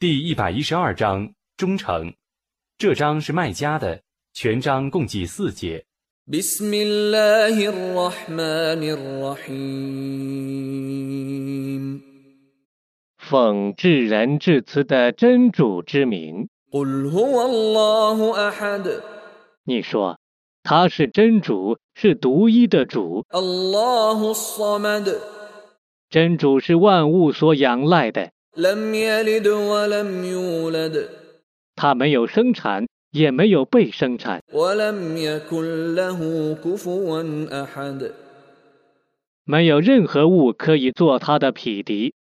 第一百一十二章忠诚，这章是卖家的，全章共计四节。奉至仁至慈的真主之名。你说，他是真主，是独一的主。真主是万物所仰赖的。他没有生产也没有被生产。没有任何物可以做他的匹敌。